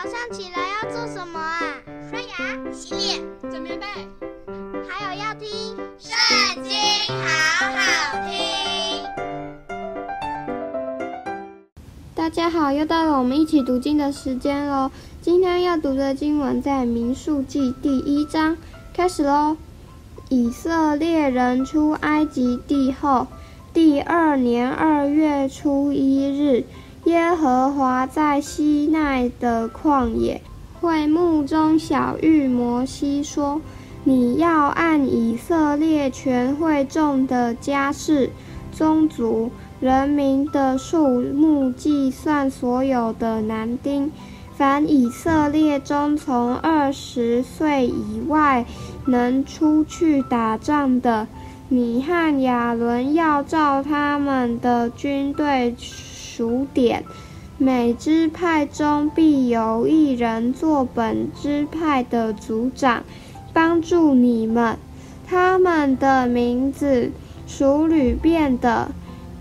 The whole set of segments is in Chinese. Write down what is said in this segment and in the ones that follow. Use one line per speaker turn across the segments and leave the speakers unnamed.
早上起来要做什么啊？
刷牙、洗脸、
整棉被，
还有要听《
圣经》，好好听。
大家好，又到了我们一起读经的时间喽。今天要读的经文在《民数记》第一章，开始喽。以色列人出埃及地后，第二年二月初一日。耶和华在西奈的旷野会幕中晓諭摩西说：“你要按以色列全会众的家室、宗族、人民的数目计算所有的男丁。凡以色列中从二十岁以外能出去打仗的，你和亚伦要照他们的军队。”数点，每支派中必有一人做本支派的族长，帮助你们。他们的名字：属吕变的，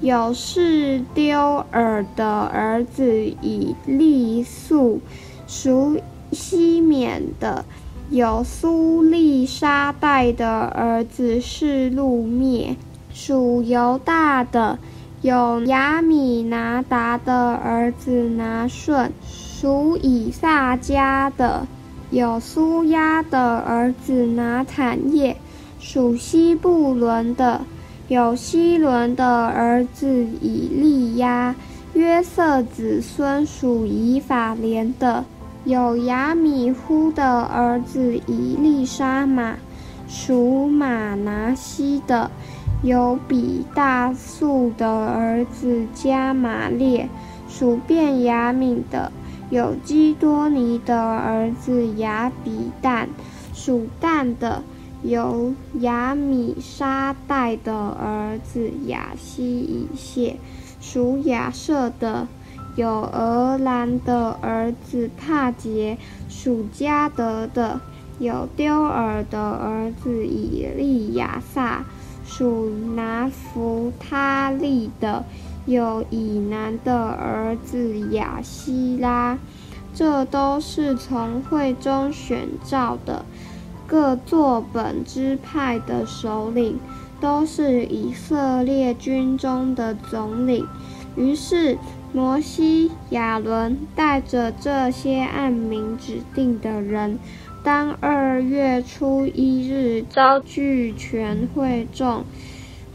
有示丢尔的儿子以利素；属西缅的，有苏利沙代的儿子是路灭；属犹大的。有亚米拿达的儿子拿顺，属以萨家的；有苏押的儿子拿坦业，属西布伦的；有西伦的儿子以利押，约瑟子孙属以法莲的；有亚米呼的儿子以利沙玛，属玛拿西的。有比大素的儿子加玛列，属便雅悯的；有基多尼的儿子雅比旦，属但的；有亚米沙代的儿子雅西以谢，属亚设的；有俄兰的儿子帕杰，属加得的；有丢尔的儿子以利亚撒。属拿弗他利的，有以南的儿子亚希拉，这都是从会中选召的，各作本支派的首领，都是以色列军中的总领。于是摩西、亚伦带着这些按名指定的人。当二月初一日召聚全会众，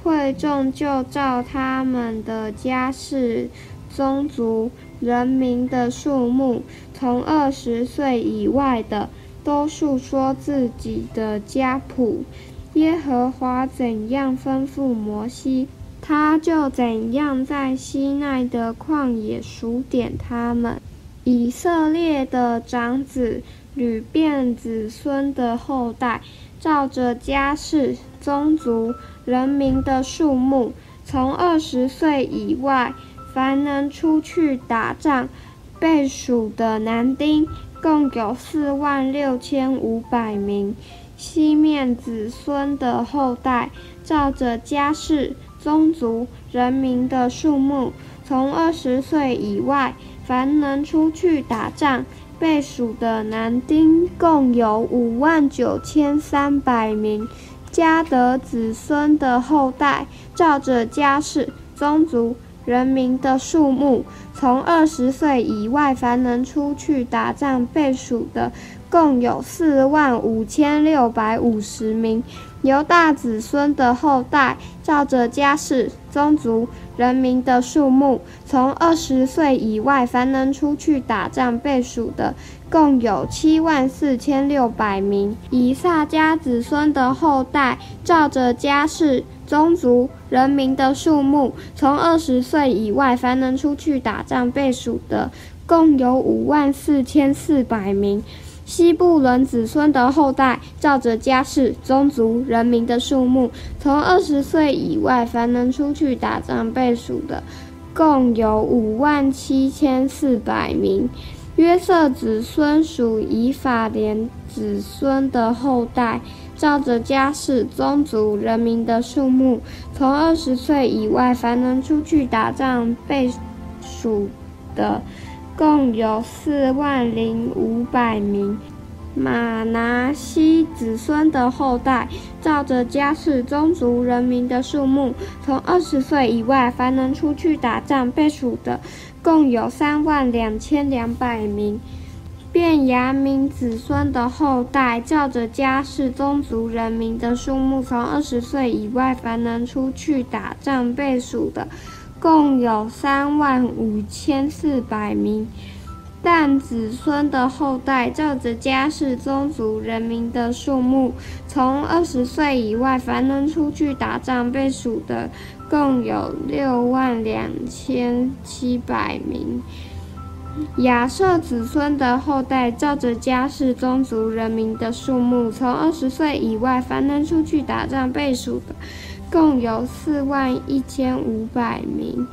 会众就照他们的家世、宗族、人民的数目，从二十岁以外的，都述说自己的家谱。耶和华怎样吩咐摩西，他就怎样在西奈的旷野数点他们。以色列的长子。流便子孙的后代，照着家世、宗族、人民的数目，从二十岁以外，凡能出去打仗、被数的男丁，共有四万六千五百名。西面子孙的后代，照着家世、宗族、人民的数目，从二十岁以外，凡能出去打仗。被属的男丁共有五万九千三百名。家得子孙的后代，照着家世、宗族、人民的数目，从二十岁以外，凡能出去打仗被属的，共有四万五千六百五十名。犹大子孙的后代，照着家世、宗族。人民的数目，从二十岁以外，凡能出去打仗被数的，共有七万四千六百名。以萨迦子孙的后代，照着家世、宗族、人民的数目，从二十岁以外，凡能出去打仗被数的，共有五万四千四百名。西布伦子孙的后代，照着家室、宗族、人民的数目，从二十岁以外，凡能出去打仗被数的，共有五万七千四百名。约瑟子孙属以法莲子孙的后代，照着家室、宗族、人民的数目，从二十岁以外，凡能出去打仗被数的。共有四万零五百名。马拿西子孙的后代，照着家世宗族人民的数目，从二十岁以外凡能出去打仗被数的，共有三万两千两百名。便雅明子孙的后代，照着家世宗族人民的数目，从二十岁以外凡能出去打仗被数的，共有三万五千四百名。但子孙的后代，照着家世宗族人民的数目，从二十岁以外凡能出去打仗被数的，共有六万两千七百名。亚设子孙的后代，照着家世宗族人民的数目，从二十岁以外凡能出去打仗被数的，共有四万一千五百名。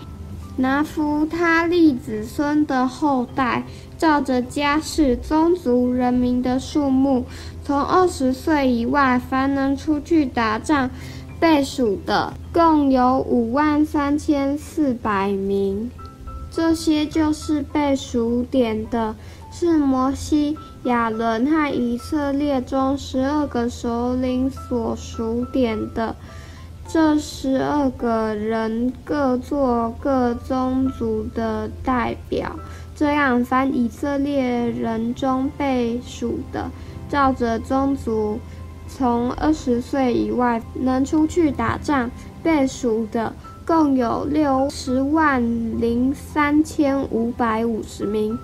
拿弗他利子孙的后代，照着家世宗族人民的数目，从二十岁以外凡能出去打仗被数的，共有五万三千四百名。这些就是被数点的，是摩西、亚伦和以色列中十二个首领所数点的。这十二个人各做各宗族的代表，这样，凡以色列人中被数的，照着宗族，从二十岁以外能出去打仗被数的，共有六十万零三千五百五十名。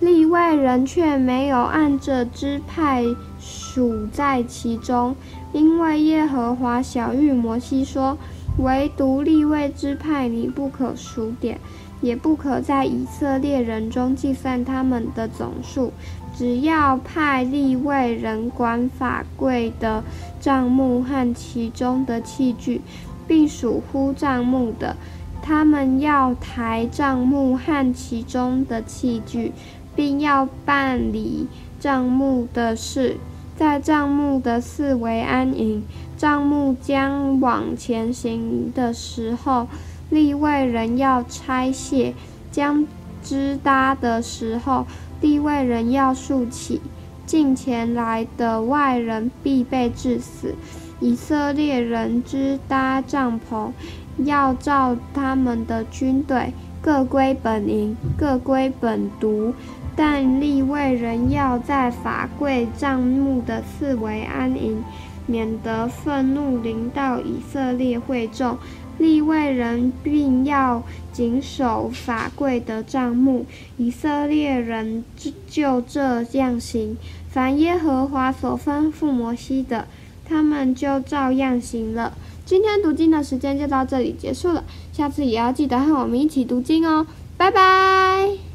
例外人却没有按着支派数在其中，因为耶和华晓諭摩西说：“唯独立位之派你不可数点，也不可在以色列人中计算他们的总数，只要派立位人管法柜的账目和其中的器具，并属乎账目的，他们要抬账目和其中的器具。”并要办理账目的事，在帐幕的四围安营。帐幕将往前行的时候，立位人要拆卸；将支搭的时候，立位人要竖起。近前来的外人必被治死。以色列人支搭帐篷，要照他们的军队，各归本营，各归本族。但利未人要在法柜帐幕的四围安营，免得愤怒临到以色列会众。利未人并要谨守法柜的帐幕，以色列人就这样行。凡耶和华所吩咐摩西的，他们就照样行了。今天读经的时间就到这里结束了，下次也要记得和我们一起读经哦，拜拜。